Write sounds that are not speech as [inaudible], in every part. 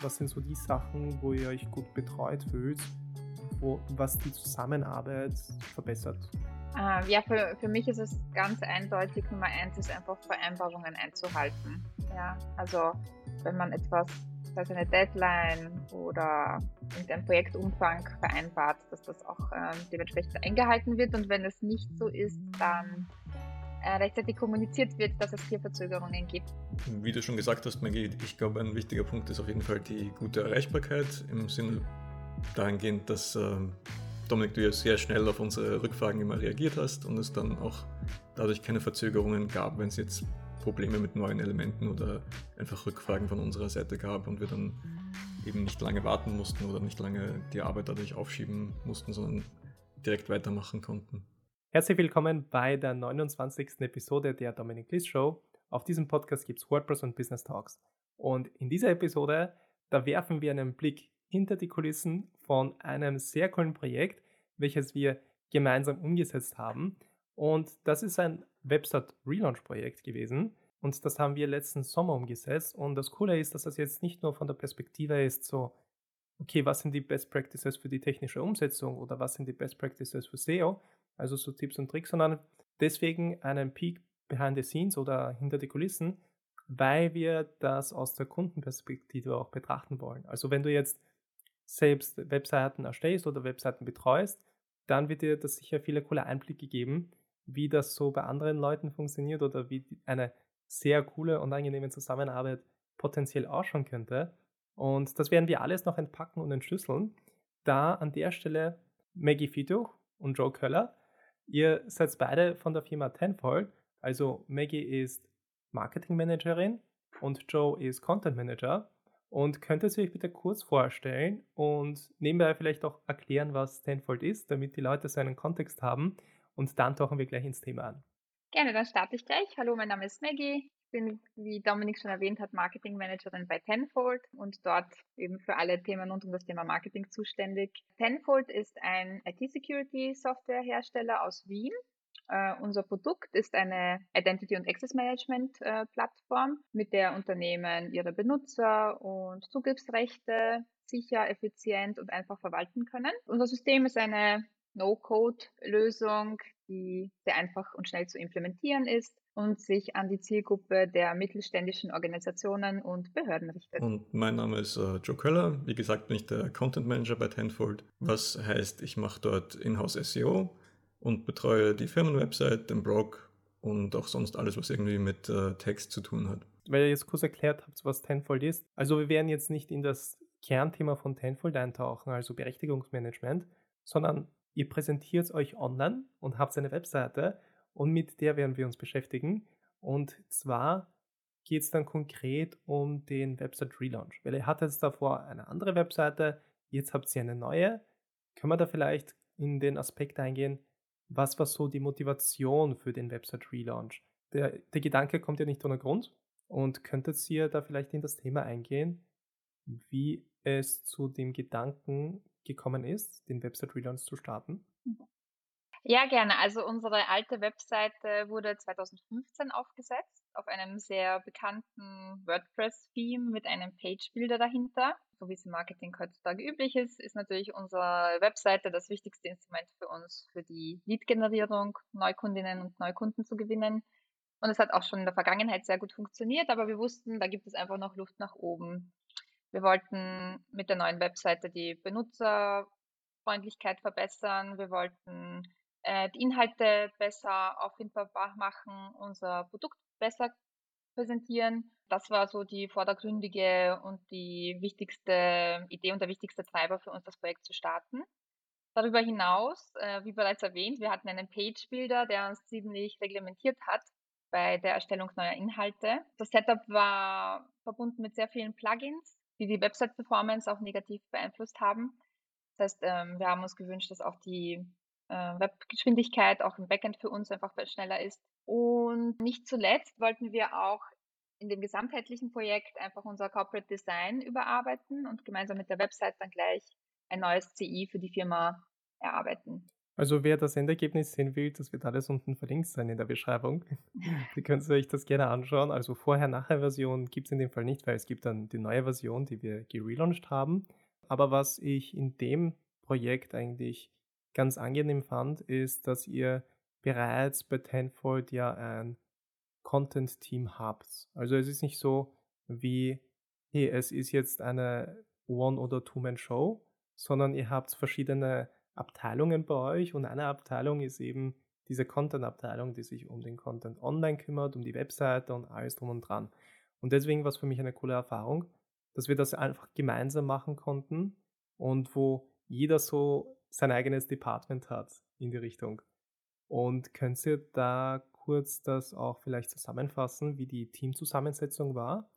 Was sind so die Sachen, wo ihr euch gut betreut fühlt, wo, was die Zusammenarbeit verbessert? Uh, ja, für, für mich ist es ganz eindeutig, Nummer eins ist einfach Vereinbarungen einzuhalten. Ja, also wenn man etwas, also eine Deadline oder irgendein Projektumfang vereinbart, dass das auch ähm, dementsprechend eingehalten wird und wenn es nicht so ist, dann äh, rechtzeitig kommuniziert wird, dass es hier Verzögerungen gibt. Wie du schon gesagt hast, Maggie, ich glaube, ein wichtiger Punkt ist auf jeden Fall die gute Erreichbarkeit im Sinne dahingehend, dass ähm, Dominik, du ja sehr schnell auf unsere Rückfragen immer reagiert hast und es dann auch dadurch keine Verzögerungen gab, wenn es jetzt Probleme mit neuen Elementen oder einfach Rückfragen von unserer Seite gab und wir dann eben nicht lange warten mussten oder nicht lange die Arbeit dadurch aufschieben mussten, sondern direkt weitermachen konnten. Herzlich willkommen bei der 29. Episode der Dominic List Show. Auf diesem Podcast gibt es WordPress und Business Talks. Und in dieser Episode, da werfen wir einen Blick hinter die Kulissen von einem sehr coolen Projekt, welches wir gemeinsam umgesetzt haben. Und das ist ein Website Relaunch Projekt gewesen. Und das haben wir letzten Sommer umgesetzt. Und das Coole ist, dass das jetzt nicht nur von der Perspektive ist, so, okay, was sind die Best Practices für die technische Umsetzung oder was sind die Best Practices für SEO, also so Tipps und Tricks, sondern deswegen einen Peak behind the scenes oder hinter die Kulissen, weil wir das aus der Kundenperspektive auch betrachten wollen. Also wenn du jetzt selbst Webseiten erstellst oder Webseiten betreust, dann wird dir das sicher viele coole Einblicke geben, wie das so bei anderen Leuten funktioniert oder wie eine sehr coole und angenehme Zusammenarbeit potenziell ausschauen könnte. Und das werden wir alles noch entpacken und entschlüsseln. Da an der Stelle Maggie Fituch und Joe Köller Ihr seid beide von der Firma Tenfold. Also Maggie ist Marketing Managerin und Joe ist Content Manager. Und könntet ihr euch bitte kurz vorstellen und nebenbei vielleicht auch erklären, was Tenfold ist, damit die Leute so einen Kontext haben. Und dann tauchen wir gleich ins Thema an. Gerne, dann starte ich gleich. Hallo, mein Name ist Maggie bin, wie Dominik schon erwähnt hat, Marketing Managerin bei Tenfold und dort eben für alle Themen rund um das Thema Marketing zuständig. Tenfold ist ein IT-Security-Softwarehersteller aus Wien. Uh, unser Produkt ist eine Identity und Access Management uh, Plattform, mit der Unternehmen ihre Benutzer und Zugriffsrechte sicher, effizient und einfach verwalten können. Unser System ist eine No-Code-Lösung, die sehr einfach und schnell zu implementieren ist und sich an die Zielgruppe der mittelständischen Organisationen und Behörden richtet. Und mein Name ist uh, Joe Köller. Wie gesagt, bin ich der Content Manager bei Tenfold, was heißt, ich mache dort Inhouse SEO und betreue die Firmenwebsite, den Blog und auch sonst alles, was irgendwie mit uh, Text zu tun hat. Weil ihr jetzt kurz erklärt habt, was Tenfold ist. Also wir werden jetzt nicht in das Kernthema von Tenfold eintauchen, also Berechtigungsmanagement, sondern ihr präsentiert euch online und habt eine Webseite und mit der werden wir uns beschäftigen. Und zwar geht es dann konkret um den Website Relaunch, weil ihr hattet davor eine andere Webseite, jetzt habt ihr eine neue. Können wir da vielleicht in den Aspekt eingehen, was war so die Motivation für den Website Relaunch? Der, der Gedanke kommt ja nicht ohne Grund und könntet ihr da vielleicht in das Thema eingehen, wie es zu dem Gedanken gekommen ist, den Website Relaunch zu starten? Ja, gerne. Also unsere alte Webseite wurde 2015 aufgesetzt auf einem sehr bekannten WordPress-Theme mit einem Page-Builder dahinter. So wie es im Marketing heutzutage üblich ist, ist natürlich unsere Webseite das wichtigste Instrument für uns, für die Lead-Generierung, Neukundinnen und Neukunden zu gewinnen. Und es hat auch schon in der Vergangenheit sehr gut funktioniert, aber wir wussten, da gibt es einfach noch Luft nach oben. Wir wollten mit der neuen Webseite die Benutzerfreundlichkeit verbessern. Wir wollten äh, die Inhalte besser auffindbar machen, unser Produkt besser präsentieren. Das war so die vordergründige und die wichtigste Idee und der wichtigste Treiber für uns, das Projekt zu starten. Darüber hinaus, äh, wie bereits erwähnt, wir hatten einen Page-Builder, der uns ziemlich reglementiert hat bei der Erstellung neuer Inhalte. Das Setup war verbunden mit sehr vielen Plugins, die die Website-Performance auch negativ beeinflusst haben. Das heißt, ähm, wir haben uns gewünscht, dass auch die äh, Webgeschwindigkeit auch im Backend für uns einfach schneller ist. Und nicht zuletzt wollten wir auch in dem gesamtheitlichen Projekt einfach unser Corporate Design überarbeiten und gemeinsam mit der Website dann gleich ein neues CI für die Firma erarbeiten. Also wer das Endergebnis sehen will, das wird alles unten verlinkt sein in der Beschreibung. [laughs] Die können Sie sich das gerne anschauen. Also Vorher-Nachher-Version gibt es in dem Fall nicht, weil es gibt dann die neue Version, die wir gelauncht haben. Aber was ich in dem Projekt eigentlich ganz angenehm fand, ist, dass ihr bereits bei Tenfold ja ein Content-Team habt. Also es ist nicht so wie, hey, es ist jetzt eine One- oder Two-Man-Show, sondern ihr habt verschiedene Abteilungen bei euch und eine Abteilung ist eben diese Content-Abteilung, die sich um den Content online kümmert, um die Webseite und alles drum und dran. Und deswegen war es für mich eine coole Erfahrung, dass wir das einfach gemeinsam machen konnten und wo jeder so sein eigenes Department hat in die Richtung. Und könnt ihr da kurz das auch vielleicht zusammenfassen, wie die Teamzusammensetzung war?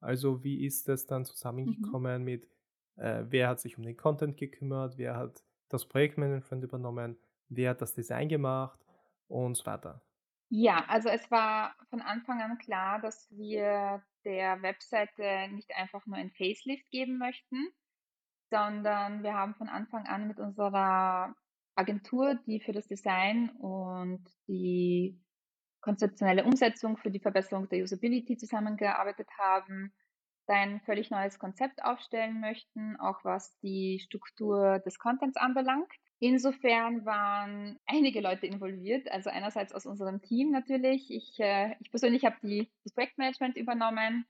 Also wie ist das dann mhm. zusammengekommen mhm. mit, äh, wer hat sich um den Content gekümmert, wer hat das Projektmanagement übernommen, wer hat das Design gemacht und so weiter? Ja, also es war von Anfang an klar, dass wir der Webseite nicht einfach nur ein Facelift geben möchten, sondern wir haben von Anfang an mit unserer Agentur, die für das Design und die konzeptionelle Umsetzung für die Verbesserung der Usability zusammengearbeitet haben, ein völlig neues Konzept aufstellen möchten, auch was die Struktur des Contents anbelangt. Insofern waren einige Leute involviert, also einerseits aus unserem Team natürlich. Ich, äh, ich persönlich habe das Projektmanagement übernommen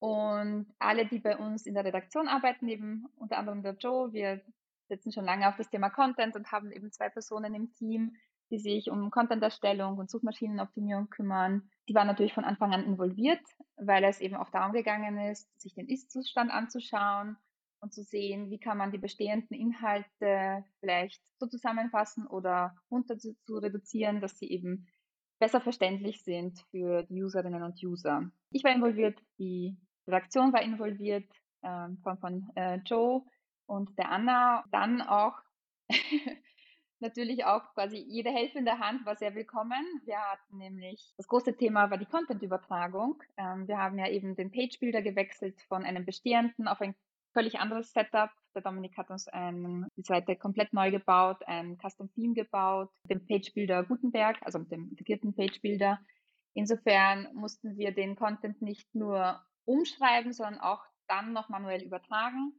und alle, die bei uns in der Redaktion arbeiten, eben unter anderem der Joe, wir setzen schon lange auf das Thema Content und haben eben zwei Personen im Team, die sich um Content-Erstellung und Suchmaschinenoptimierung kümmern. Die waren natürlich von Anfang an involviert, weil es eben auch darum gegangen ist, sich den Ist-Zustand anzuschauen und zu sehen, wie kann man die bestehenden Inhalte vielleicht so zusammenfassen oder runter zu, zu reduzieren, dass sie eben besser verständlich sind für die Userinnen und User. Ich war involviert, die Redaktion war involviert, äh, von, von äh, Joe und der Anna. Dann auch [laughs] natürlich auch quasi jede helfende Hand war sehr willkommen. Wir hatten nämlich, das große Thema war die Content-Übertragung. Ähm, wir haben ja eben den Page-Builder gewechselt von einem bestehenden auf ein völlig anderes Setup. Der Dominik hat uns ein, die Seite komplett neu gebaut, ein Custom-Theme gebaut, den Page-Builder Gutenberg, also mit dem integrierten Page-Builder. Insofern mussten wir den Content nicht nur umschreiben, sondern auch dann noch manuell übertragen.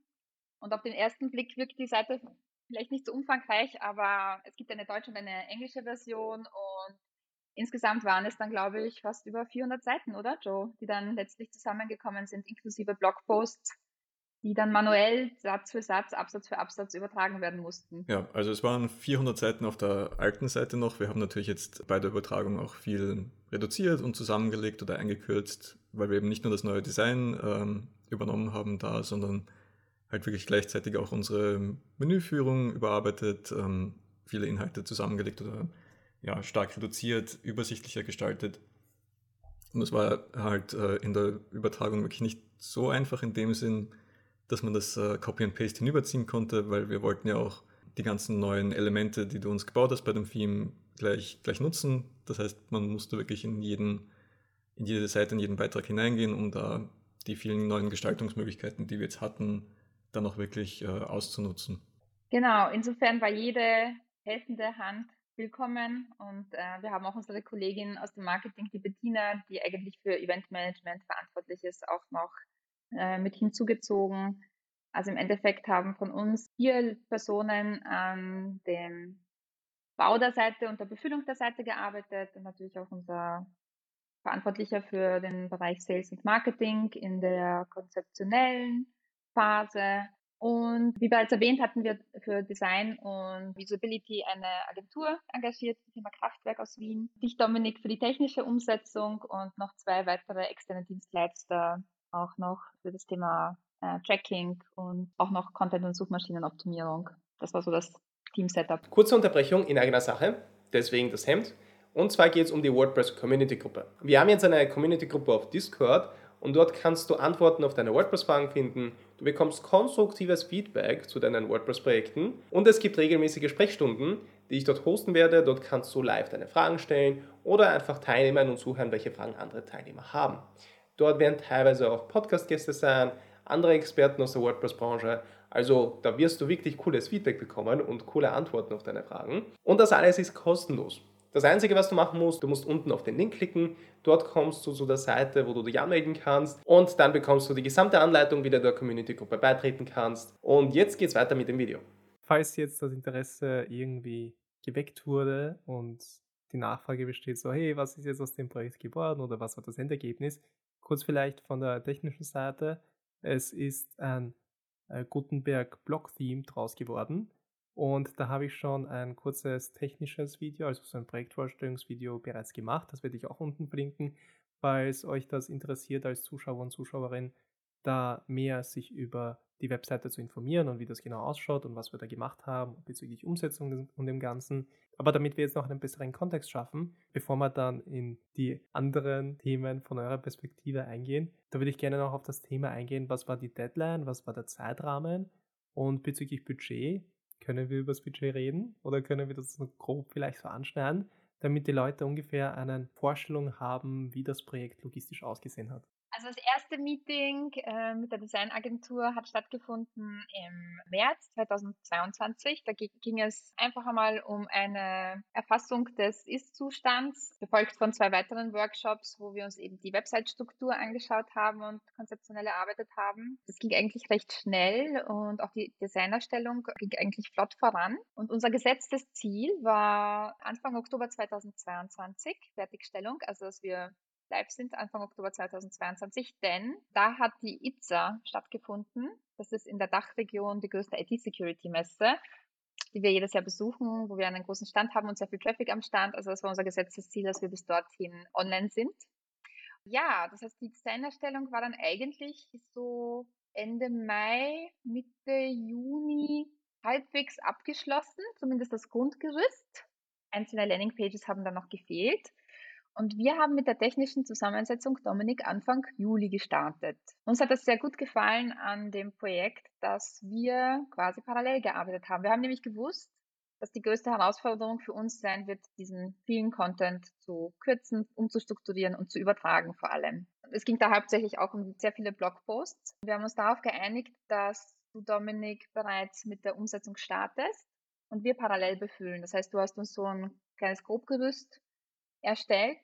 Und auf den ersten Blick wirkt die Seite vielleicht nicht so umfangreich, aber es gibt eine deutsche und eine englische Version und insgesamt waren es dann, glaube ich, fast über 400 Seiten, oder Joe, die dann letztlich zusammengekommen sind, inklusive Blogposts, die dann manuell Satz für Satz, Absatz für Absatz übertragen werden mussten. Ja, also es waren 400 Seiten auf der alten Seite noch. Wir haben natürlich jetzt bei der Übertragung auch viel reduziert und zusammengelegt oder eingekürzt, weil wir eben nicht nur das neue Design ähm, übernommen haben da, sondern halt wirklich gleichzeitig auch unsere Menüführung überarbeitet, ähm, viele Inhalte zusammengelegt oder ja, stark reduziert, übersichtlicher gestaltet. Und es war halt äh, in der Übertragung wirklich nicht so einfach in dem Sinn, dass man das äh, Copy and Paste hinüberziehen konnte, weil wir wollten ja auch die ganzen neuen Elemente, die du uns gebaut hast bei dem Theme, gleich, gleich nutzen. Das heißt, man musste wirklich in jeden, in jede Seite, in jeden Beitrag hineingehen, um da die vielen neuen Gestaltungsmöglichkeiten, die wir jetzt hatten, dann auch wirklich äh, auszunutzen. Genau, insofern war jede helfende Hand willkommen und äh, wir haben auch unsere Kollegin aus dem Marketing, die Bettina, die eigentlich für Eventmanagement verantwortlich ist, auch noch äh, mit hinzugezogen. Also im Endeffekt haben von uns vier Personen an dem Bau der Seite und der Befüllung der Seite gearbeitet und natürlich auch unser Verantwortlicher für den Bereich Sales und Marketing in der konzeptionellen Phase. Und wie bereits erwähnt, hatten wir für Design und Visibility eine Agentur engagiert, das Thema Kraftwerk aus Wien. Dich, Dominik, für die technische Umsetzung und noch zwei weitere externe Dienstleister auch noch für das Thema äh, Tracking und auch noch Content- und Suchmaschinenoptimierung. Das war so das Team-Setup. Kurze Unterbrechung in eigener Sache, deswegen das Hemd. Und zwar geht es um die WordPress Community Gruppe. Wir haben jetzt eine Community Gruppe auf Discord und dort kannst du Antworten auf deine WordPress-Fragen finden. Du bekommst konstruktives Feedback zu deinen WordPress-Projekten und es gibt regelmäßige Sprechstunden, die ich dort hosten werde. Dort kannst du live deine Fragen stellen oder einfach teilnehmen und zuhören, welche Fragen andere Teilnehmer haben. Dort werden teilweise auch Podcast-Gäste sein, andere Experten aus der WordPress-Branche. Also da wirst du wirklich cooles Feedback bekommen und coole Antworten auf deine Fragen. Und das alles ist kostenlos. Das Einzige, was du machen musst, du musst unten auf den Link klicken. Dort kommst du zu der Seite, wo du dich anmelden kannst. Und dann bekommst du die gesamte Anleitung, wie du der Community-Gruppe beitreten kannst. Und jetzt geht's weiter mit dem Video. Falls jetzt das Interesse irgendwie geweckt wurde und die Nachfrage besteht so, hey, was ist jetzt aus dem Projekt geworden oder was war das Endergebnis? Kurz vielleicht von der technischen Seite. Es ist ein äh, Gutenberg Block-Theme draus geworden. Und da habe ich schon ein kurzes technisches Video, also so ein Projektvorstellungsvideo bereits gemacht. Das werde ich auch unten verlinken, falls euch das interessiert als Zuschauer und Zuschauerin, da mehr sich über die Webseite zu informieren und wie das genau ausschaut und was wir da gemacht haben bezüglich Umsetzung und dem Ganzen. Aber damit wir jetzt noch einen besseren Kontext schaffen, bevor wir dann in die anderen Themen von eurer Perspektive eingehen, da würde ich gerne noch auf das Thema eingehen, was war die Deadline, was war der Zeitrahmen und bezüglich Budget, können wir über das Budget reden oder können wir das noch grob vielleicht so anschneiden, damit die Leute ungefähr eine Vorstellung haben, wie das Projekt logistisch ausgesehen hat? Also das erste Meeting äh, mit der Designagentur hat stattgefunden im März 2022. Da ging es einfach einmal um eine Erfassung des Ist-Zustands, gefolgt von zwei weiteren Workshops, wo wir uns eben die Website-Struktur angeschaut haben und konzeptionell erarbeitet haben. Das ging eigentlich recht schnell und auch die Designerstellung ging eigentlich flott voran. Und unser gesetztes Ziel war Anfang Oktober 2022 Fertigstellung, also dass wir live sind, Anfang Oktober 2022, denn da hat die ITSA stattgefunden. Das ist in der Dachregion die größte IT-Security-Messe, die wir jedes Jahr besuchen, wo wir einen großen Stand haben und sehr viel Traffic am Stand. Also das war unser gesetztes Ziel, dass wir bis dorthin online sind. Ja, das heißt, die Designerstellung war dann eigentlich so Ende Mai, Mitte Juni halbwegs abgeschlossen, zumindest das Grundgerüst. Einzelne Landingpages haben dann noch gefehlt. Und wir haben mit der technischen Zusammensetzung Dominik Anfang Juli gestartet. Uns hat das sehr gut gefallen an dem Projekt, dass wir quasi parallel gearbeitet haben. Wir haben nämlich gewusst, dass die größte Herausforderung für uns sein wird, diesen vielen Content zu kürzen, umzustrukturieren und zu übertragen vor allem. Es ging da hauptsächlich auch um sehr viele Blogposts. Wir haben uns darauf geeinigt, dass du, Dominik, bereits mit der Umsetzung startest und wir parallel befüllen. Das heißt, du hast uns so ein kleines Grobgerüst erstellt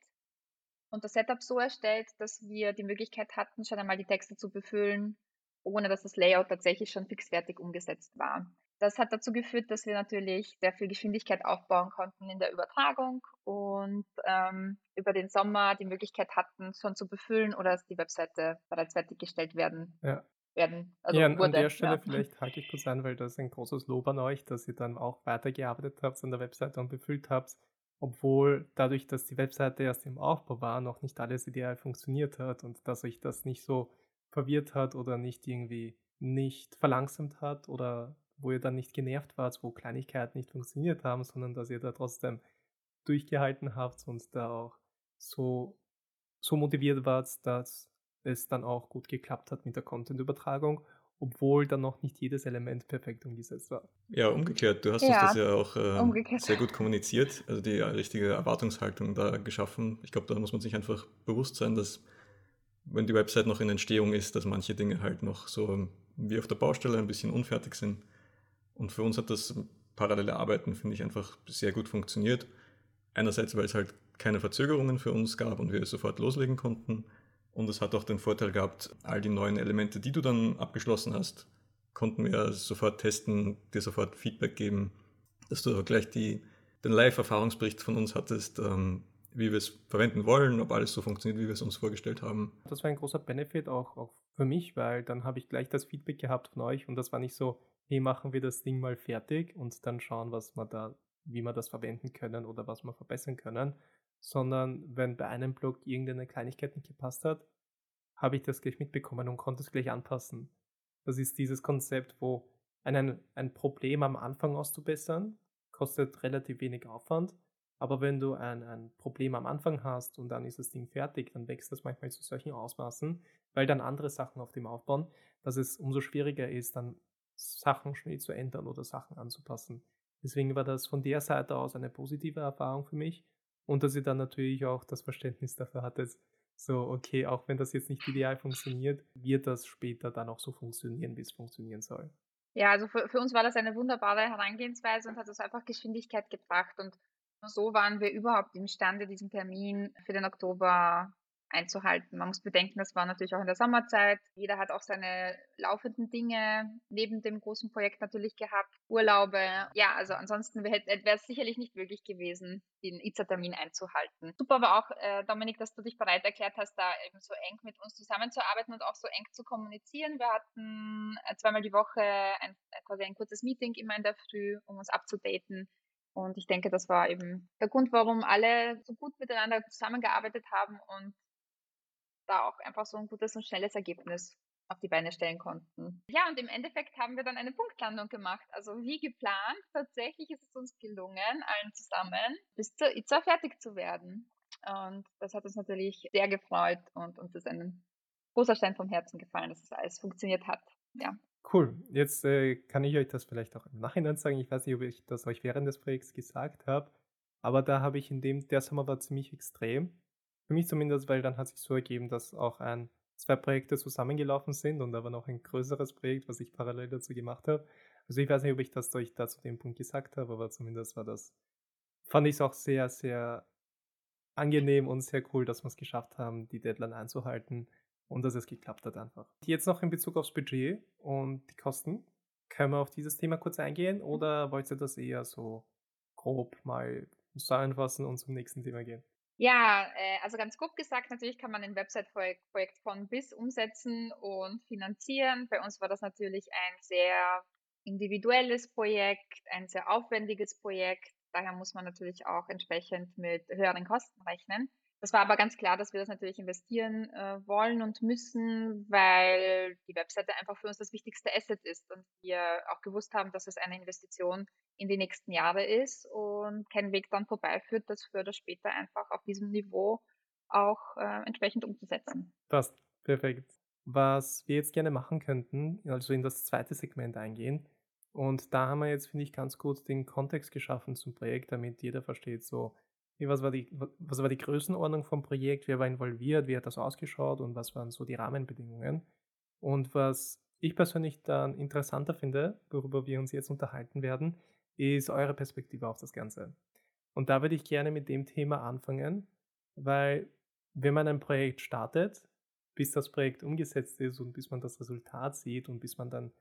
und das Setup so erstellt, dass wir die Möglichkeit hatten, schon einmal die Texte zu befüllen, ohne dass das Layout tatsächlich schon fixfertig umgesetzt war. Das hat dazu geführt, dass wir natürlich sehr viel Geschwindigkeit aufbauen konnten in der Übertragung und ähm, über den Sommer die Möglichkeit hatten, schon zu befüllen oder dass die Webseite bereits fertiggestellt werden. Ja. werden also ja, an, wurde, an der Stelle ja. vielleicht hake ich kurz an, weil das ist ein großes Lob an euch, dass ihr dann auch weitergearbeitet habt an der Webseite und befüllt habt obwohl dadurch, dass die Webseite erst im Aufbau war, noch nicht alles ideal funktioniert hat und dass euch das nicht so verwirrt hat oder nicht irgendwie nicht verlangsamt hat oder wo ihr dann nicht genervt wart, wo Kleinigkeiten nicht funktioniert haben, sondern dass ihr da trotzdem durchgehalten habt und da auch so, so motiviert wart, dass es dann auch gut geklappt hat mit der Content-Übertragung obwohl dann noch nicht jedes Element perfekt umgesetzt war. Ja, umgekehrt. Du hast ja, uns das ja auch äh, sehr gut kommuniziert, also die richtige Erwartungshaltung da geschaffen. Ich glaube, da muss man sich einfach bewusst sein, dass wenn die Website noch in Entstehung ist, dass manche Dinge halt noch so wie auf der Baustelle ein bisschen unfertig sind. Und für uns hat das parallele Arbeiten, finde ich, einfach sehr gut funktioniert. Einerseits, weil es halt keine Verzögerungen für uns gab und wir sofort loslegen konnten. Und es hat auch den Vorteil gehabt, all die neuen Elemente, die du dann abgeschlossen hast, konnten wir sofort testen, dir sofort Feedback geben, dass du gleich die, den Live-Erfahrungsbericht von uns hattest, ähm, wie wir es verwenden wollen, ob alles so funktioniert, wie wir es uns vorgestellt haben. Das war ein großer Benefit auch, auch für mich, weil dann habe ich gleich das Feedback gehabt von euch und das war nicht so, hey, machen wir das Ding mal fertig und dann schauen, was wir da, wie wir das verwenden können oder was wir verbessern können, sondern wenn bei einem Blog irgendeine Kleinigkeit nicht gepasst hat, habe ich das gleich mitbekommen und konnte es gleich anpassen. Das ist dieses Konzept, wo einen, ein Problem am Anfang auszubessern, kostet relativ wenig Aufwand, aber wenn du ein, ein Problem am Anfang hast und dann ist das Ding fertig, dann wächst das manchmal zu solchen Ausmaßen, weil dann andere Sachen auf dem aufbauen, dass es umso schwieriger ist, dann Sachen schnell zu ändern oder Sachen anzupassen. Deswegen war das von der Seite aus eine positive Erfahrung für mich und dass ihr dann natürlich auch das Verständnis dafür hattet, So, okay, auch wenn das jetzt nicht ideal funktioniert, wird das später dann auch so funktionieren, wie es funktionieren soll. Ja, also für, für uns war das eine wunderbare Herangehensweise und hat uns einfach Geschwindigkeit gebracht. Und so waren wir überhaupt imstande, diesen Termin für den Oktober einzuhalten. Man muss bedenken, das war natürlich auch in der Sommerzeit. Jeder hat auch seine laufenden Dinge neben dem großen Projekt natürlich gehabt, Urlaube. Ja, also ansonsten wäre es sicherlich nicht möglich gewesen, den ITSA-Termin einzuhalten. Super war auch, äh, Dominik, dass du dich bereit erklärt hast, da eben so eng mit uns zusammenzuarbeiten und auch so eng zu kommunizieren. Wir hatten äh, zweimal die Woche ein, äh, quasi ein kurzes Meeting immer in der Früh, um uns abzudaten. Und ich denke, das war eben der Grund, warum alle so gut miteinander zusammengearbeitet haben und da auch einfach so ein gutes und schnelles Ergebnis auf die Beine stellen konnten. Ja, und im Endeffekt haben wir dann eine Punktlandung gemacht. Also wie geplant, tatsächlich ist es uns gelungen, allen zusammen bis zur ITSA fertig zu werden. Und das hat uns natürlich sehr gefreut und uns ist ein großer Stein vom Herzen gefallen, dass es alles funktioniert hat. Ja. Cool. Jetzt äh, kann ich euch das vielleicht auch im Nachhinein sagen. Ich weiß nicht, ob ich das euch während des Projekts gesagt habe, aber da habe ich in dem, der Sommer war ziemlich extrem. Für mich zumindest, weil dann hat sich so ergeben, dass auch ein, zwei Projekte zusammengelaufen sind und aber noch ein größeres Projekt, was ich parallel dazu gemacht habe. Also ich weiß nicht, ob ich das euch da zu dem Punkt gesagt habe, aber zumindest war das, fand ich es auch sehr, sehr angenehm und sehr cool, dass wir es geschafft haben, die Deadline einzuhalten und dass es geklappt hat einfach. Jetzt noch in Bezug aufs Budget und die Kosten. Können wir auf dieses Thema kurz eingehen oder wollt ihr das eher so grob mal zusammenfassen und zum nächsten Thema gehen? Ja, äh, also ganz grob gesagt, natürlich kann man ein Website-Projekt von bis umsetzen und finanzieren. Bei uns war das natürlich ein sehr individuelles Projekt, ein sehr aufwendiges Projekt. Daher muss man natürlich auch entsprechend mit höheren Kosten rechnen. Das war aber ganz klar, dass wir das natürlich investieren äh, wollen und müssen, weil die Webseite einfach für uns das wichtigste Asset ist und wir auch gewusst haben, dass es eine Investition in die nächsten Jahre ist und kein Weg dann vorbeiführt, das für das später einfach auf diesem Niveau auch äh, entsprechend umzusetzen. Passt, perfekt. Was wir jetzt gerne machen könnten, also in das zweite Segment eingehen. Und da haben wir jetzt, finde ich, ganz gut den Kontext geschaffen zum Projekt, damit jeder versteht, so, was, war die, was war die Größenordnung vom Projekt, wer war involviert, wie hat das ausgeschaut und was waren so die Rahmenbedingungen. Und was ich persönlich dann interessanter finde, worüber wir uns jetzt unterhalten werden, ist eure Perspektive auf das Ganze. Und da würde ich gerne mit dem Thema anfangen, weil wenn man ein Projekt startet, bis das Projekt umgesetzt ist und bis man das Resultat sieht und bis man dann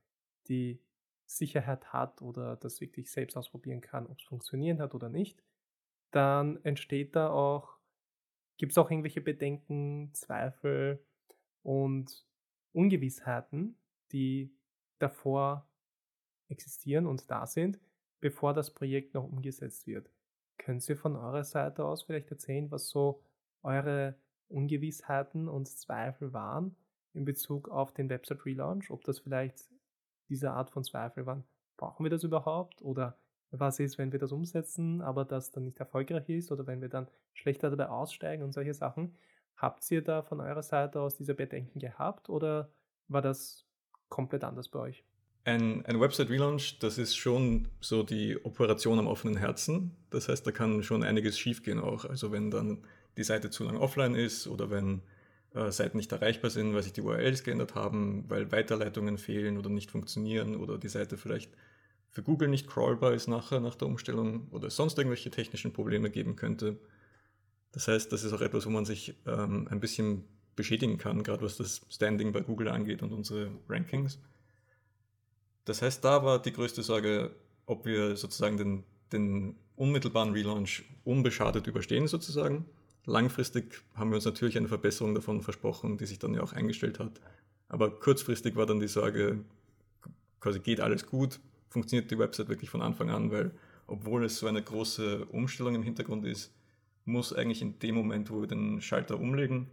die Sicherheit hat oder das wirklich selbst ausprobieren kann, ob es funktionieren hat oder nicht, dann entsteht da auch, gibt es auch irgendwelche Bedenken, Zweifel und Ungewissheiten, die davor existieren und da sind, bevor das Projekt noch umgesetzt wird. Können Sie von eurer Seite aus vielleicht erzählen, was so eure Ungewissheiten und Zweifel waren in Bezug auf den Website Relaunch? Ob das vielleicht diese Art von Zweifel waren? Brauchen wir das überhaupt? Oder was ist, wenn wir das umsetzen, aber das dann nicht erfolgreich ist? Oder wenn wir dann schlechter dabei aussteigen und solche Sachen? Habt ihr da von eurer Seite aus diese Bedenken gehabt oder war das komplett anders bei euch? Ein, ein Website-Relaunch, das ist schon so die Operation am offenen Herzen. Das heißt, da kann schon einiges schiefgehen auch. Also wenn dann die Seite zu lang offline ist oder wenn äh, Seiten nicht erreichbar sind, weil sich die URLs geändert haben, weil Weiterleitungen fehlen oder nicht funktionieren oder die Seite vielleicht für Google nicht crawlbar ist nachher nach der Umstellung oder es sonst irgendwelche technischen Probleme geben könnte. Das heißt, das ist auch etwas, wo man sich ähm, ein bisschen beschädigen kann, gerade was das Standing bei Google angeht und unsere Rankings. Das heißt, da war die größte Sorge, ob wir sozusagen den, den unmittelbaren Relaunch unbeschadet überstehen sozusagen. Langfristig haben wir uns natürlich eine Verbesserung davon versprochen, die sich dann ja auch eingestellt hat. Aber kurzfristig war dann die Sorge, quasi geht alles gut, funktioniert die Website wirklich von Anfang an, weil obwohl es so eine große Umstellung im Hintergrund ist, muss eigentlich in dem Moment, wo wir den Schalter umlegen,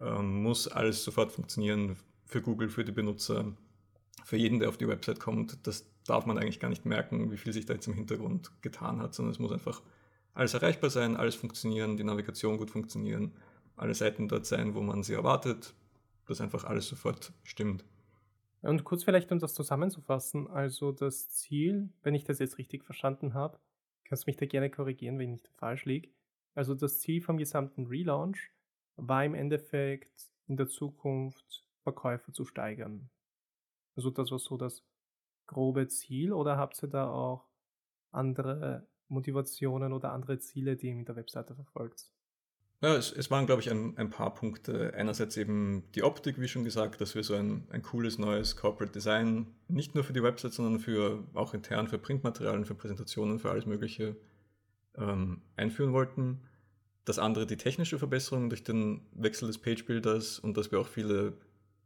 ähm, muss alles sofort funktionieren für Google, für die Benutzer für jeden, der auf die Website kommt, das darf man eigentlich gar nicht merken, wie viel sich da jetzt im Hintergrund getan hat, sondern es muss einfach alles erreichbar sein, alles funktionieren, die Navigation gut funktionieren, alle Seiten dort sein, wo man sie erwartet, dass einfach alles sofort stimmt. Und kurz vielleicht, um das zusammenzufassen, also das Ziel, wenn ich das jetzt richtig verstanden habe, kannst du mich da gerne korrigieren, wenn ich falsch liege. Also das Ziel vom gesamten Relaunch war im Endeffekt in der Zukunft Verkäufe zu steigern. Also das war so das grobe Ziel oder habt ihr da auch andere Motivationen oder andere Ziele, die ihr mit der Webseite verfolgt? Ja, es, es waren, glaube ich, ein, ein, paar Punkte. Einerseits eben die Optik, wie schon gesagt, dass wir so ein, ein cooles neues Corporate Design nicht nur für die Website, sondern für auch intern für Printmaterialien, für Präsentationen, für alles Mögliche ähm, einführen wollten. Das andere die technische Verbesserung durch den Wechsel des Page-Builders und dass wir auch viele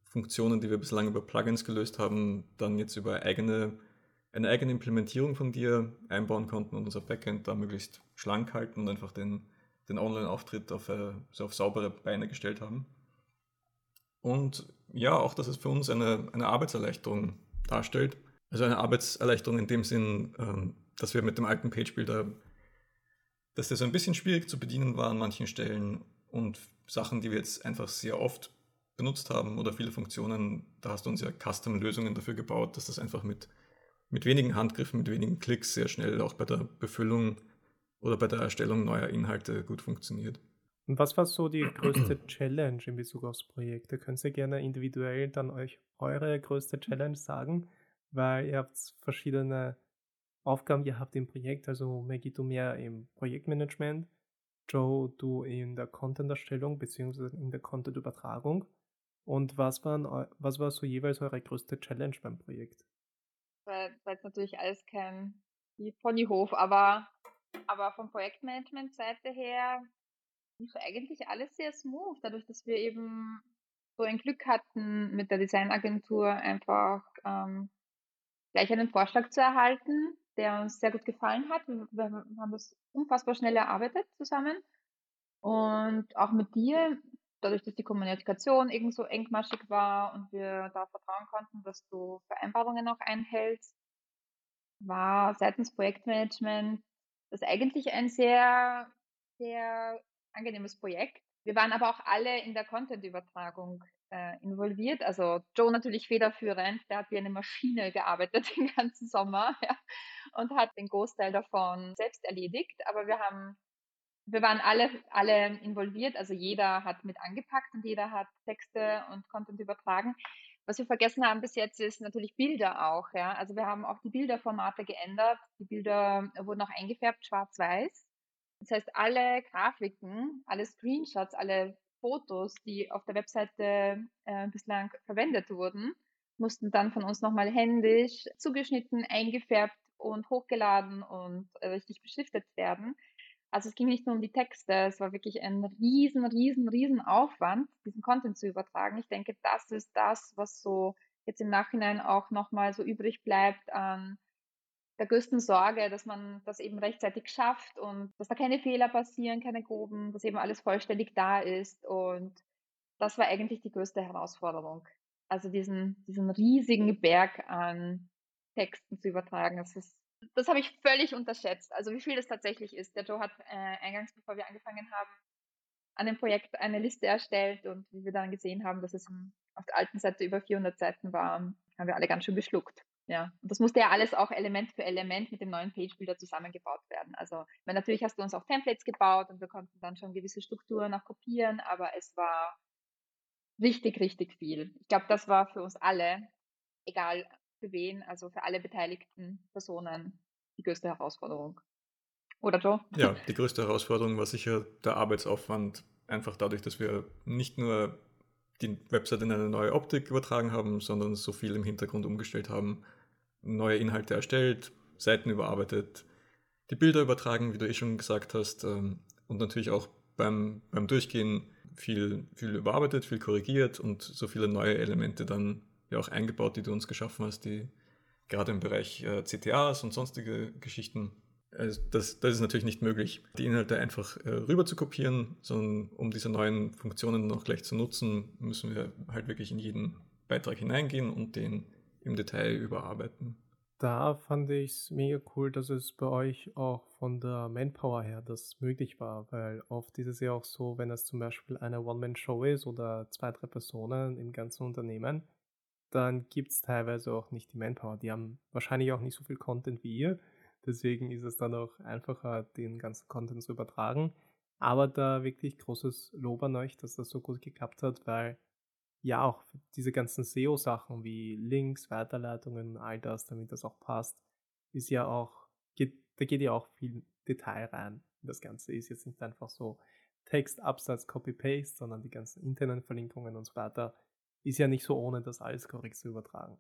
Funktionen, die wir bislang über Plugins gelöst haben, dann jetzt über eigene, eine eigene Implementierung von dir einbauen konnten und unser Backend da möglichst schlank halten und einfach den, den Online-Auftritt auf, äh, so auf saubere Beine gestellt haben. Und ja, auch, dass es für uns eine, eine Arbeitserleichterung darstellt. Also eine Arbeitserleichterung in dem Sinn, ähm, dass wir mit dem alten Page-Builder dass der so ein bisschen schwierig zu bedienen war an manchen Stellen und Sachen, die wir jetzt einfach sehr oft benutzt haben oder viele Funktionen, da hast du uns ja Custom-Lösungen dafür gebaut, dass das einfach mit, mit wenigen Handgriffen, mit wenigen Klicks sehr schnell auch bei der Befüllung oder bei der Erstellung neuer Inhalte gut funktioniert. Und was war so die größte Challenge in Bezug aufs Projekt? Da könnt ihr gerne individuell dann euch eure größte Challenge sagen, weil ihr habt verschiedene Aufgaben ihr habt im Projekt. Also Maggie, du mehr im Projektmanagement, Joe, du in der Content-Erstellung bzw. in der Content-Übertragung. Und was, waren, was war so jeweils eure größte Challenge beim Projekt? Weil jetzt natürlich alles kein Ponyhof, aber, aber vom Projektmanagement-Seite her lief eigentlich alles sehr smooth, dadurch, dass wir eben so ein Glück hatten, mit der Designagentur einfach ähm, gleich einen Vorschlag zu erhalten der uns sehr gut gefallen hat. Wir, haben das unfassbar schnell erarbeitet zusammen. Und auch mit dir, dadurch, dass die Kommunikation irgend so engmaschig war und wir da vertrauen konnten, dass du Vereinbarungen auch einhältst, war seitens Projektmanagement das eigentlich ein sehr, sehr angenehmes Projekt. Wir waren aber auch alle in der Content-Übertragung äh, involviert. Also Joe natürlich federführend, der hat wie eine Maschine gearbeitet [laughs] den ganzen Sommer ja, und hat den Großteil davon selbst erledigt. Aber wir haben, wir waren alle, alle involviert, also jeder hat mit angepackt und jeder hat Texte und Content übertragen. Was wir vergessen haben bis jetzt ist natürlich Bilder auch. Ja? Also wir haben auch die Bilderformate geändert. Die Bilder wurden auch eingefärbt, schwarz-weiß. Das heißt, alle Grafiken, alle Screenshots, alle Fotos, die auf der Webseite äh, bislang verwendet wurden, mussten dann von uns nochmal händisch zugeschnitten, eingefärbt und hochgeladen und äh, richtig beschriftet werden. Also es ging nicht nur um die Texte, es war wirklich ein riesen, riesen, riesen Aufwand, diesen Content zu übertragen. Ich denke, das ist das, was so jetzt im Nachhinein auch nochmal so übrig bleibt an der größten Sorge, dass man das eben rechtzeitig schafft und dass da keine Fehler passieren, keine groben, dass eben alles vollständig da ist. Und das war eigentlich die größte Herausforderung. Also diesen, diesen riesigen Berg an Texten zu übertragen. Das ist, das habe ich völlig unterschätzt. Also wie viel das tatsächlich ist. Der Joe hat äh, eingangs, bevor wir angefangen haben, an dem Projekt eine Liste erstellt und wie wir dann gesehen haben, dass es auf der alten Seite über 400 Seiten war, haben wir alle ganz schön geschluckt. Ja, und das musste ja alles auch Element für Element mit dem neuen Page-Builder zusammengebaut werden. Also, weil natürlich hast du uns auch Templates gebaut und wir konnten dann schon gewisse Strukturen auch kopieren, aber es war richtig, richtig viel. Ich glaube, das war für uns alle, egal für wen, also für alle beteiligten Personen, die größte Herausforderung. Oder Joe? Ja, die größte Herausforderung war sicher der Arbeitsaufwand, einfach dadurch, dass wir nicht nur die Website in eine neue Optik übertragen haben, sondern so viel im Hintergrund umgestellt haben, neue Inhalte erstellt, Seiten überarbeitet, die Bilder übertragen, wie du eh schon gesagt hast, ähm, und natürlich auch beim, beim Durchgehen viel, viel überarbeitet, viel korrigiert und so viele neue Elemente dann ja auch eingebaut, die du uns geschaffen hast, die gerade im Bereich äh, CTAs und sonstige Geschichten. Also das, das ist natürlich nicht möglich, die Inhalte einfach äh, rüber zu kopieren, sondern um diese neuen Funktionen noch gleich zu nutzen, müssen wir halt wirklich in jeden Beitrag hineingehen und den im Detail überarbeiten. Da fand ich es mega cool, dass es bei euch auch von der Manpower her das möglich war, weil oft ist es ja auch so, wenn es zum Beispiel eine One-Man-Show ist oder zwei, drei Personen im ganzen Unternehmen, dann gibt es teilweise auch nicht die Manpower. Die haben wahrscheinlich auch nicht so viel Content wie ihr. Deswegen ist es dann auch einfacher, den ganzen Content zu übertragen. Aber da wirklich großes Lob an euch, dass das so gut geklappt hat, weil ja auch diese ganzen SEO-Sachen wie Links, Weiterleitungen, all das, damit das auch passt, ist ja auch, geht, da geht ja auch viel Detail rein. Das Ganze ist jetzt nicht einfach so Text, Absatz, Copy-Paste, sondern die ganzen internen Verlinkungen und so weiter ist ja nicht so ohne das alles korrekt zu übertragen.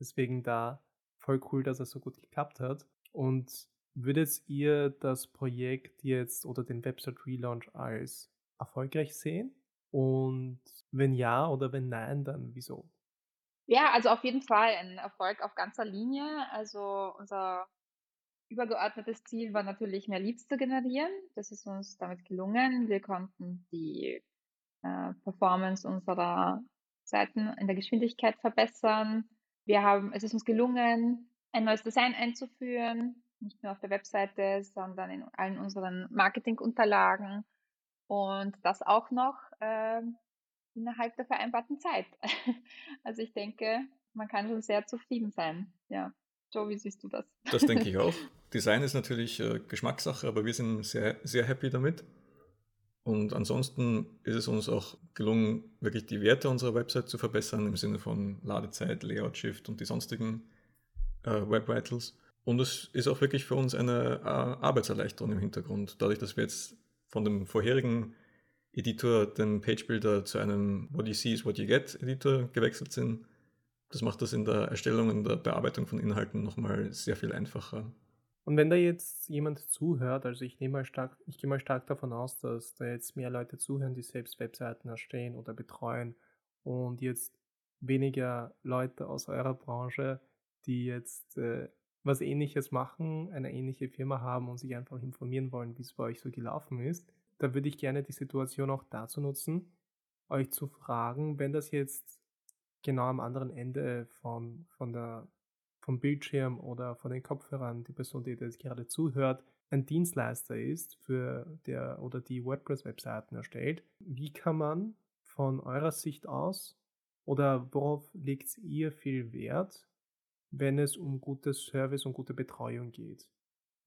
Deswegen da voll cool, dass es so gut geklappt hat. Und würdet ihr das Projekt jetzt oder den Website Relaunch als erfolgreich sehen? Und wenn ja oder wenn nein, dann wieso? Ja, also auf jeden Fall ein Erfolg auf ganzer Linie. Also unser übergeordnetes Ziel war natürlich mehr Leads zu generieren. Das ist uns damit gelungen. Wir konnten die äh, Performance unserer Seiten in der Geschwindigkeit verbessern. Wir haben, es ist uns gelungen, ein neues Design einzuführen, nicht nur auf der Webseite, sondern in allen unseren Marketingunterlagen und das auch noch äh, innerhalb der vereinbarten Zeit. [laughs] also ich denke, man kann schon sehr zufrieden sein. Ja. Joe, wie siehst du das? Das denke ich [laughs] auch. Design ist natürlich äh, Geschmackssache, aber wir sind sehr, sehr happy damit. Und ansonsten ist es uns auch gelungen, wirklich die Werte unserer Website zu verbessern, im Sinne von Ladezeit, Layout Shift und die sonstigen äh, Web Vitals. Und es ist auch wirklich für uns eine äh, Arbeitserleichterung im Hintergrund. Dadurch, dass wir jetzt von dem vorherigen Editor, dem Page Builder, zu einem What You See is What You Get Editor gewechselt sind, das macht das in der Erstellung und der Bearbeitung von Inhalten nochmal sehr viel einfacher. Und wenn da jetzt jemand zuhört, also ich nehme mal stark, ich gehe mal stark davon aus, dass da jetzt mehr Leute zuhören, die selbst Webseiten erstellen oder betreuen und jetzt weniger Leute aus eurer Branche, die jetzt äh, was ähnliches machen, eine ähnliche Firma haben und sich einfach informieren wollen, wie es bei euch so gelaufen ist, da würde ich gerne die Situation auch dazu nutzen, euch zu fragen, wenn das jetzt genau am anderen Ende von, von der vom Bildschirm oder von den Kopfhörern die Person, die jetzt gerade zuhört, ein Dienstleister ist für der oder die WordPress-Webseiten erstellt. Wie kann man von eurer Sicht aus oder worauf legt ihr viel Wert, wenn es um gutes Service und gute Betreuung geht?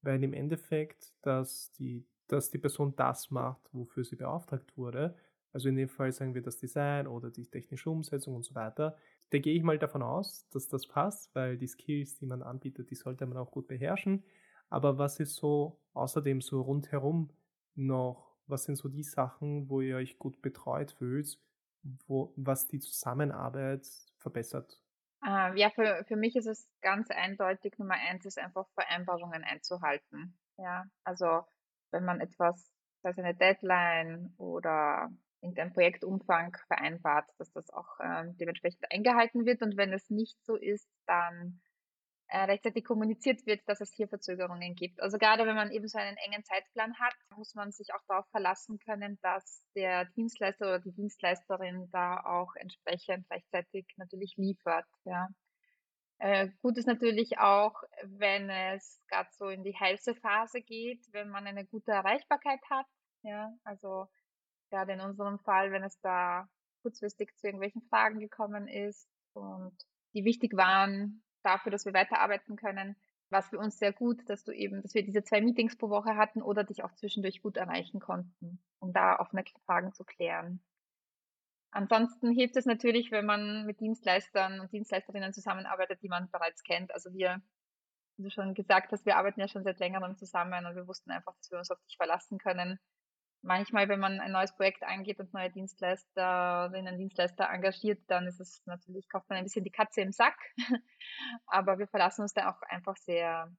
Weil im Endeffekt, dass die, dass die Person das macht, wofür sie beauftragt wurde, also in dem Fall sagen wir das Design oder die technische Umsetzung und so weiter, da gehe ich mal davon aus, dass das passt, weil die Skills, die man anbietet, die sollte man auch gut beherrschen. Aber was ist so außerdem so rundherum noch, was sind so die Sachen, wo ihr euch gut betreut fühlt, wo, was die Zusammenarbeit verbessert? Ähm, ja, für, für mich ist es ganz eindeutig, Nummer eins ist einfach Vereinbarungen einzuhalten. Ja, also wenn man etwas, sei es eine Deadline oder irgendein Projektumfang vereinbart, dass das auch ähm, dementsprechend eingehalten wird. Und wenn es nicht so ist, dann äh, rechtzeitig kommuniziert wird, dass es hier Verzögerungen gibt. Also gerade wenn man eben so einen engen Zeitplan hat, muss man sich auch darauf verlassen können, dass der Dienstleister oder die Dienstleisterin da auch entsprechend rechtzeitig natürlich liefert. Ja. Äh, gut ist natürlich auch, wenn es gerade so in die heiße Phase geht, wenn man eine gute Erreichbarkeit hat. Ja, also gerade in unserem Fall, wenn es da kurzfristig zu irgendwelchen Fragen gekommen ist und die wichtig waren dafür, dass wir weiterarbeiten können, war es für uns sehr gut, dass du eben, dass wir diese zwei Meetings pro Woche hatten oder dich auch zwischendurch gut erreichen konnten, um da offene Fragen zu klären. Ansonsten hilft es natürlich, wenn man mit Dienstleistern und Dienstleisterinnen zusammenarbeitet, die man bereits kennt. Also wir, wie du schon gesagt hast, wir arbeiten ja schon seit längerem zusammen und wir wussten einfach, dass wir uns auf dich verlassen können manchmal, wenn man ein neues Projekt angeht und neue Dienstleisterinnen, Dienstleister engagiert, dann ist es natürlich, kauft man ein bisschen die Katze im Sack. [laughs] Aber wir verlassen uns da auch einfach sehr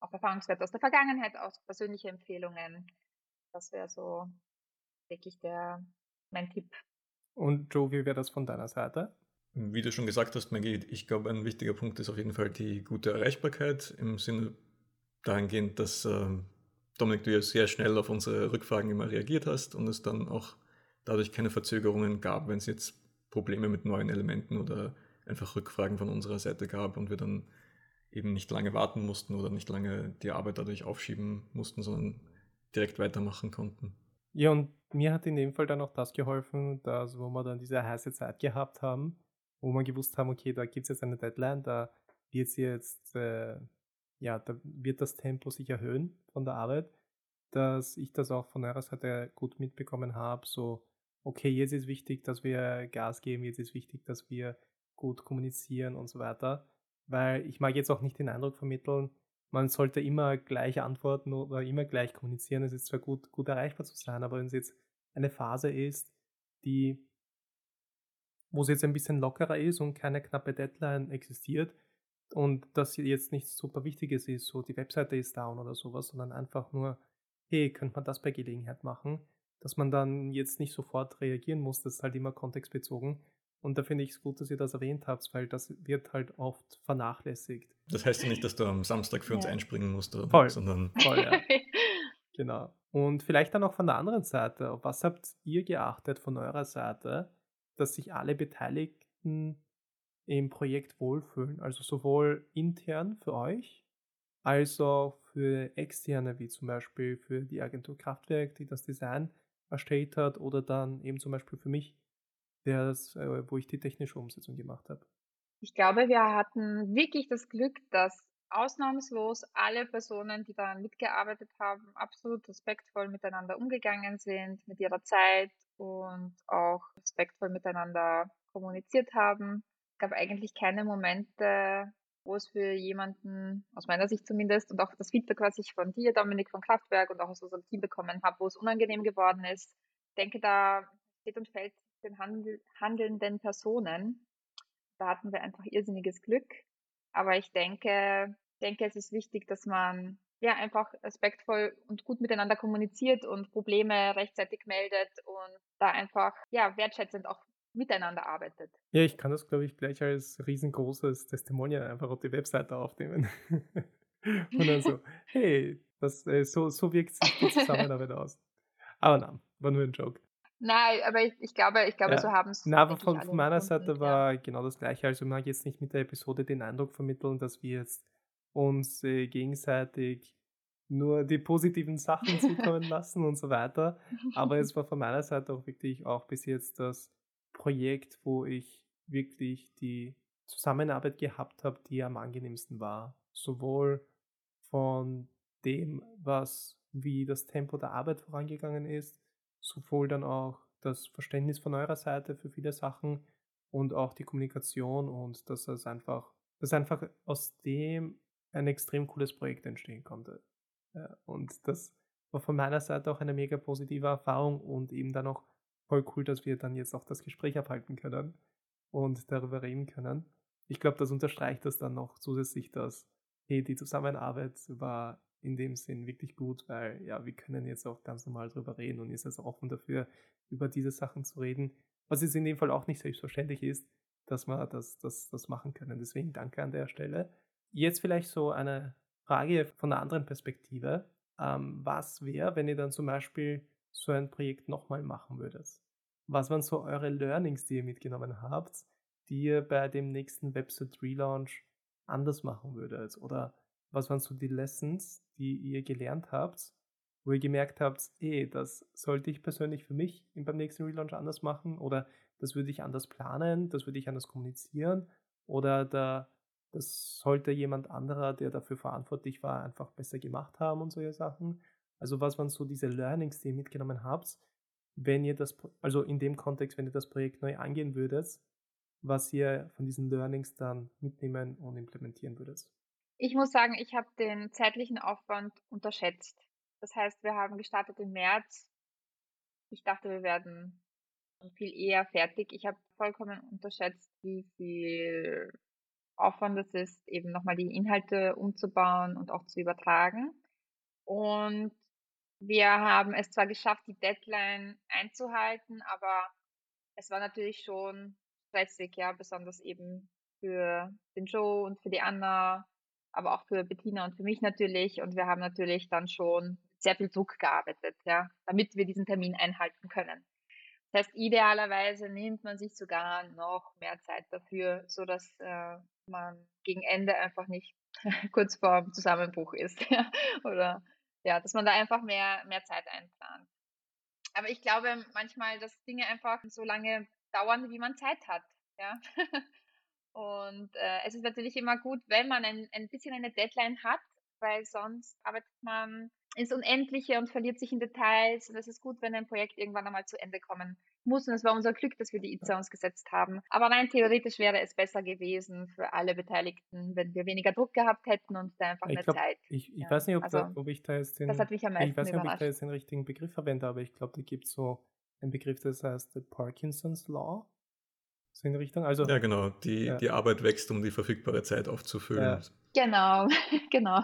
auf Erfahrungswerte aus der Vergangenheit, aus persönliche Empfehlungen. Das wäre so, denke ich, der, mein Tipp. Und Joe, wie wäre das von deiner Seite? Wie du schon gesagt hast, Maggie, ich glaube, ein wichtiger Punkt ist auf jeden Fall die gute Erreichbarkeit im Sinne dahingehend, dass ähm, Dominik, du ja sehr schnell auf unsere Rückfragen immer reagiert hast und es dann auch dadurch keine Verzögerungen gab, wenn es jetzt Probleme mit neuen Elementen oder einfach Rückfragen von unserer Seite gab und wir dann eben nicht lange warten mussten oder nicht lange die Arbeit dadurch aufschieben mussten, sondern direkt weitermachen konnten. Ja, und mir hat in dem Fall dann auch das geholfen, dass, wo wir dann diese heiße Zeit gehabt haben, wo wir gewusst haben, okay, da gibt es jetzt eine Deadline, da wird jetzt äh, ja, da wird das Tempo sich erhöhen von der Arbeit. dass ich das auch von eurer Seite gut mitbekommen habe. So, okay, jetzt ist wichtig, dass wir Gas geben, jetzt ist wichtig, dass wir gut kommunizieren und so weiter. Weil ich mag jetzt auch nicht den Eindruck vermitteln, man sollte immer gleich antworten oder immer gleich kommunizieren. Es ist zwar gut, gut erreichbar zu sein, aber wenn es jetzt eine Phase ist, die, wo es jetzt ein bisschen lockerer ist und keine knappe Deadline existiert und das jetzt nichts super Wichtiges ist, so die Webseite ist down oder sowas, sondern einfach nur, hey, könnte man das bei Gelegenheit machen, dass man dann jetzt nicht sofort reagieren muss, das ist halt immer kontextbezogen. Und da finde ich es gut, dass ihr das erwähnt habt, weil das wird halt oft vernachlässigt. Das heißt ja nicht, dass du am Samstag für uns ja. einspringen musst, oder? Voll. sondern. Voll, ja. [laughs] genau. Und vielleicht dann auch von der anderen Seite. Auf was habt ihr geachtet von eurer Seite, dass sich alle Beteiligten im Projekt wohlfühlen? Also sowohl intern für euch, als auch für externe, wie zum Beispiel für die Agentur Kraftwerk, die das Design erstellt hat, oder dann eben zum Beispiel für mich, das, äh, wo ich die technische Umsetzung gemacht habe. Ich glaube, wir hatten wirklich das Glück, dass ausnahmslos alle Personen, die daran mitgearbeitet haben, absolut respektvoll miteinander umgegangen sind, mit ihrer Zeit und auch respektvoll miteinander kommuniziert haben. Gab eigentlich keine Momente, wo es für jemanden, aus meiner Sicht zumindest, und auch das Feedback, was ich von dir, Dominik von Kraftwerk und auch aus unserem Team bekommen habe, wo es unangenehm geworden ist. Ich denke, da steht und fällt den handel handelnden Personen. Da hatten wir einfach irrsinniges Glück. Aber ich denke, denke, es ist wichtig, dass man ja einfach respektvoll und gut miteinander kommuniziert und Probleme rechtzeitig meldet und da einfach ja wertschätzend auch miteinander arbeitet. Ja, ich kann das, glaube ich, gleich als riesengroßes Testimonial einfach auf die Webseite aufnehmen. [laughs] und dann so, [laughs] hey, das, äh, so, so wirkt sich die Zusammenarbeit aus. Aber nein, war nur ein Joke. Nein, aber ich, ich glaube, ich glaube, ja. so haben es. Na, aber von, von meiner Seite war ja. genau das Gleiche. Also, man jetzt nicht mit der Episode den Eindruck vermitteln, dass wir jetzt uns äh, gegenseitig nur die positiven Sachen [laughs] zukommen lassen und so weiter. Aber es war von meiner Seite auch wirklich auch bis jetzt das Projekt, wo ich wirklich die Zusammenarbeit gehabt habe, die am angenehmsten war. Sowohl von dem, was wie das Tempo der Arbeit vorangegangen ist, sowohl dann auch das Verständnis von eurer Seite für viele Sachen und auch die Kommunikation und dass es einfach, dass einfach aus dem ein extrem cooles Projekt entstehen konnte. Und das war von meiner Seite auch eine mega positive Erfahrung und eben dann auch voll cool, dass wir dann jetzt auch das Gespräch abhalten können und darüber reden können. Ich glaube, das unterstreicht das dann noch zusätzlich, dass hey, die Zusammenarbeit war in dem Sinn wirklich gut, weil ja, wir können jetzt auch ganz normal drüber reden und ist also offen dafür, über diese Sachen zu reden, was jetzt in dem Fall auch nicht selbstverständlich ist, dass wir das, das, das machen können. Deswegen danke an der Stelle. Jetzt vielleicht so eine Frage von einer anderen Perspektive. Ähm, was wäre, wenn ihr dann zum Beispiel so ein Projekt nochmal machen würdet? Was waren so eure Learnings, die ihr mitgenommen habt, die ihr bei dem nächsten Website Relaunch anders machen würdet? Oder was waren so die Lessons, die ihr gelernt habt, wo ihr gemerkt habt, eh, das sollte ich persönlich für mich beim nächsten Relaunch anders machen oder das würde ich anders planen, das würde ich anders kommunizieren oder da das sollte jemand anderer, der dafür verantwortlich war, einfach besser gemacht haben und solche Sachen. Also was waren so diese Learnings, die ihr mitgenommen habt, wenn ihr das, also in dem Kontext, wenn ihr das Projekt neu angehen würdet, was ihr von diesen Learnings dann mitnehmen und implementieren würdet? Ich muss sagen, ich habe den zeitlichen Aufwand unterschätzt. Das heißt, wir haben gestartet im März. Ich dachte, wir werden viel eher fertig. Ich habe vollkommen unterschätzt, wie viel Aufwand es ist, eben nochmal die Inhalte umzubauen und auch zu übertragen. Und wir haben es zwar geschafft, die Deadline einzuhalten, aber es war natürlich schon stressig, ja, besonders eben für den Joe und für die Anna, aber auch für Bettina und für mich natürlich. Und wir haben natürlich dann schon sehr viel Druck gearbeitet, ja, damit wir diesen Termin einhalten können. Das heißt, idealerweise nimmt man sich sogar noch mehr Zeit dafür, so dass äh, man gegen Ende einfach nicht [laughs] kurz vor Zusammenbruch ist. Oder ja, dass man da einfach mehr, mehr Zeit einplant. Aber ich glaube manchmal, dass Dinge einfach so lange dauern, wie man Zeit hat. Ja. [laughs] Und äh, es ist natürlich immer gut, wenn man ein, ein bisschen eine Deadline hat, weil sonst arbeitet man ins Unendliche und verliert sich in Details. Und es ist gut, wenn ein Projekt irgendwann einmal zu Ende kommen muss. Und es war unser Glück, dass wir die ITSA uns gesetzt haben. Aber rein theoretisch wäre es besser gewesen für alle Beteiligten, wenn wir weniger Druck gehabt hätten und da einfach Ich mehr glaub, Zeit. Ich, ich Ja, weiß nicht, ob, da, also, ob ich da jetzt den, Das hat mich am ich weiß nicht, ob ich da jetzt den richtigen Begriff verwende, aber ich glaube, da gibt es so einen Begriff, das heißt the Parkinson's Law. So in Richtung. Also Ja, genau. Die, Ja. die Arbeit wächst, um die verfügbare Zeit aufzufüllen. Ja. Genau, [laughs] genau.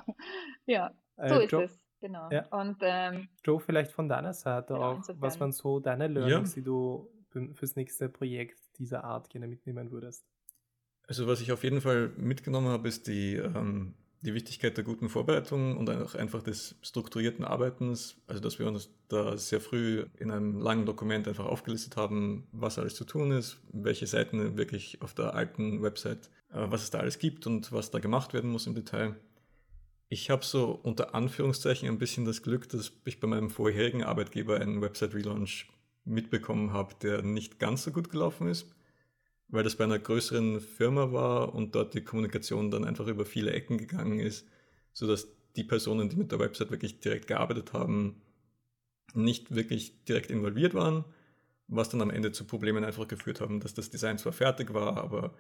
Ja, äh, so ist Joe, es. Genau. Ja. Und ähm, Joe, vielleicht von deiner Seite Genau, auch, was insofern. waren so deine Learnings, die du für- fürs nächste Projekt dieser Art gerne mitnehmen würdest? Also was ich auf jeden Fall mitgenommen habe, ist die, ähm, die Wichtigkeit der guten Vorbereitung und auch einfach des strukturierten Arbeitens. Also dass wir uns da sehr früh in einem langen Dokument einfach aufgelistet haben, was alles zu tun ist, welche Seiten wirklich auf der alten Website, äh, was es da alles gibt und was da gemacht werden muss im Detail. Ich habe so unter Anführungszeichen ein bisschen das Glück, dass ich bei meinem vorherigen Arbeitgeber einen Website-Relaunch mitbekommen habe, der nicht ganz so gut gelaufen ist weil das bei einer größeren Firma war und dort die Kommunikation dann einfach über viele Ecken gegangen ist, sodass die Personen, die mit der Website wirklich direkt gearbeitet haben, nicht wirklich direkt involviert waren, was dann am Ende zu Problemen einfach geführt haben, dass das Design zwar fertig war, aber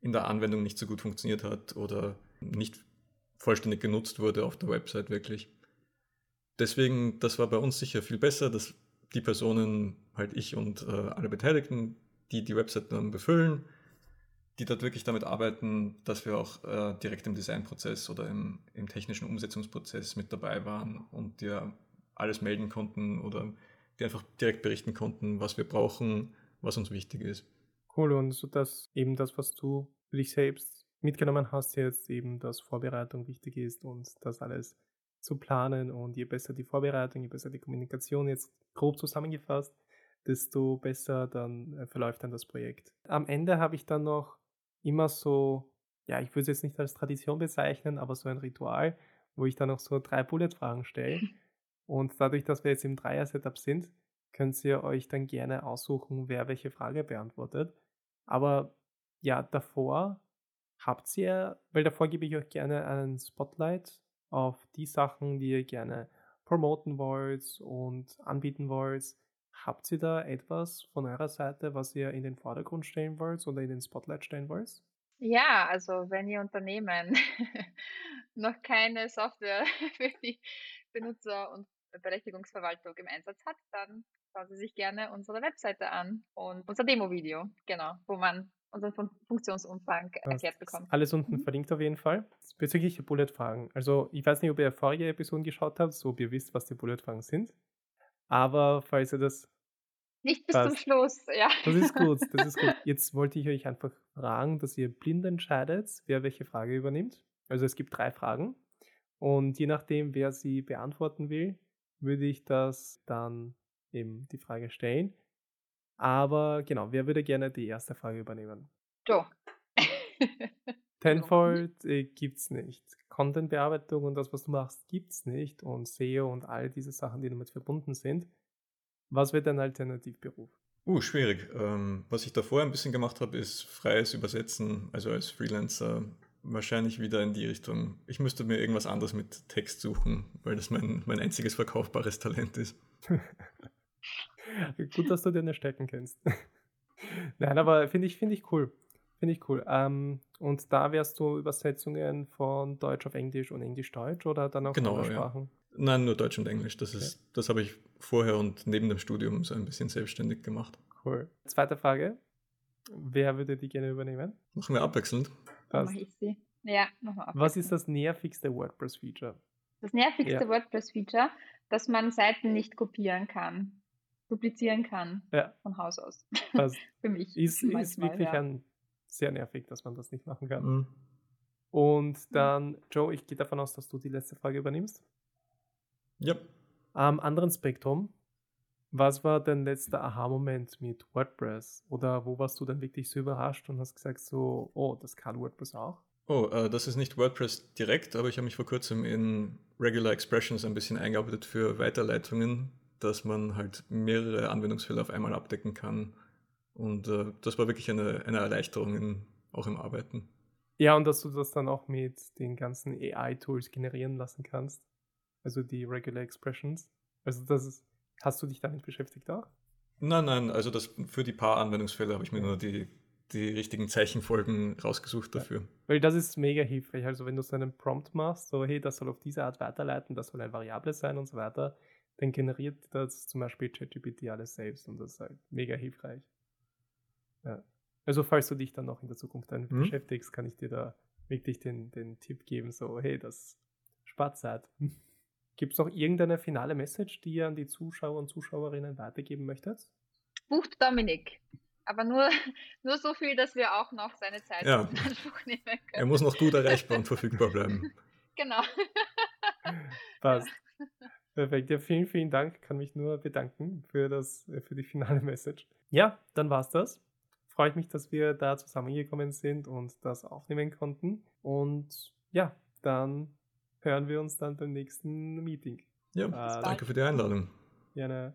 in der Anwendung nicht so gut funktioniert hat oder nicht vollständig genutzt wurde auf der Website wirklich. Deswegen, das war bei uns sicher viel besser, dass die Personen, halt ich und äh, alle Beteiligten, die die Website dann befüllen, die dort wirklich damit arbeiten, dass wir auch äh, direkt im Designprozess oder im, im technischen Umsetzungsprozess mit dabei waren und dir alles melden konnten oder die einfach direkt berichten konnten, was wir brauchen, was uns wichtig ist. Cool, und so dass eben das, was du für dich selbst mitgenommen hast, jetzt eben, dass Vorbereitung wichtig ist und das alles zu planen und je besser die Vorbereitung, je besser die Kommunikation jetzt grob zusammengefasst, desto besser dann äh, verläuft dann das Projekt. Am Ende habe ich dann noch immer so, ja, ich würde es jetzt nicht als Tradition bezeichnen, aber so ein Ritual, wo ich dann noch so drei Bullet-Fragen stelle. [laughs] Und dadurch, dass wir jetzt im Dreier-Setup sind, könnt ihr euch dann gerne aussuchen, wer welche Frage beantwortet. Aber ja, davor habt ihr, weil davor gebe ich euch gerne einen Spotlight auf die Sachen, die ihr gerne promoten wollt und anbieten wollt. Habt ihr da etwas von eurer Seite, was ihr in den Vordergrund stellen wollt oder in den Spotlight stellen wollt? ja, also wenn Ihr Unternehmen [laughs] noch keine Software [laughs] für die Benutzer- und Berechtigungsverwaltung im Einsatz hat, dann schauen Sie sich gerne unsere Webseite an und unser Demo-Video, genau, wo man unseren Fun Funktionsumfang erklärt ist Alles unten Mhm. verlinkt auf jeden Fall. Bezüglich der Bullet-Fragen. Also, ich weiß nicht, ob ihr vorige Episoden geschaut habt, so ob ihr wisst, was die Bullet-Fragen sind. Aber falls ihr das Nicht bis zum passt. Schluss, ja. Das ist gut, das ist gut. [laughs] Jetzt wollte ich euch einfach fragen, dass ihr blind entscheidet, wer welche Frage übernimmt. Also es gibt drei Fragen und je nachdem, wer sie beantworten will, würde ich das dann eben die Frage stellen. Aber genau, wer würde gerne die erste Frage übernehmen? [laughs] So. Tenfold äh, gibt's nicht. Content-Bearbeitung und das, was du machst, gibt's nicht. Und SEO und all diese Sachen, die damit verbunden sind. Was wird dein Alternativberuf? Uh, schwierig. Ähm, was ich davor ein bisschen gemacht habe, ist freies Übersetzen, also als Freelancer wahrscheinlich wieder in die Richtung. Ich müsste mir irgendwas anderes mit Text suchen, weil das mein, mein einziges verkaufbares Talent ist. [laughs] [laughs] Gut, dass du deine Stärken kennst. [laughs] Nein, aber finde ich, finde ich cool. Finde ich cool. Ähm, und da wärst du Übersetzungen von Deutsch auf Englisch und Englisch-Deutsch oder dann auch Genau, andere ja. Sprachen? Nein, nur Deutsch und Englisch. Das, Okay. ist, das habe ich vorher und neben dem Studium so ein bisschen selbstständig gemacht. Cool. Zweite Frage. Wer würde die gerne übernehmen? Machen wir abwechselnd. Mache ich sie. Ja, nochmal ab. Was ist das nervigste WordPress-Feature? Das nervigste Ja. WordPress-Feature, dass man Seiten nicht kopieren kann, duplizieren kann Ja, von Haus aus. das [laughs] Für mich. ist, ist manchmal, wirklich ja. ein sehr nervig, dass man das nicht machen kann. Mhm. Und dann, Joe, ich gehe davon aus, dass du die letzte Frage übernimmst. Ja. Am anderen Spektrum, was war dein letzter Aha-Moment mit WordPress? Oder wo warst du dann wirklich so überrascht und hast gesagt so, oh, das kann WordPress auch? Oh, äh, das ist nicht WordPress direkt, aber ich habe mich vor kurzem in Regular Expressions ein bisschen eingearbeitet für Weiterleitungen, dass man halt mehrere Anwendungsfälle auf einmal abdecken kann. Und äh, das war wirklich eine, eine Erleichterung in, auch im Arbeiten. Ja, und dass du das dann auch mit den ganzen AI-Tools generieren lassen kannst. Also die Regular Expressions. Also das ist, hast du dich damit beschäftigt auch? Nein, nein, also das für die paar Anwendungsfälle habe ich mir nur die, die richtigen Zeichenfolgen rausgesucht dafür. Ja, weil das ist mega hilfreich. Also wenn du so einen Prompt machst, so hey, das soll auf diese Art weiterleiten, das soll eine Variable sein und so weiter, dann generiert das zum Beispiel ChatGPT alles selbst und das ist halt mega hilfreich. Ja. Also falls du dich dann noch in der Zukunft damit mhm. beschäftigst, kann ich dir da wirklich den, den Tipp geben, so hey, das spart Zeit. [laughs] Gibt es noch irgendeine finale Message, die ihr an die Zuschauer und Zuschauerinnen weitergeben möchtet? Bucht Dominik. Aber nur, [laughs] nur so viel, dass wir auch noch seine Zeit ja. in Anspruch nehmen können. Er muss noch gut erreichbar und [laughs] verfügbar bleiben. Genau. Passt. Perfekt. Ja, vielen, vielen Dank. Kann mich nur bedanken für, das, für die finale [laughs] Message. Ja, dann war's das freut mich, dass wir da zusammengekommen sind und das aufnehmen konnten. Und ja, dann hören wir uns dann beim nächsten Meeting. Ja, äh, danke für die Einladung. Gerne.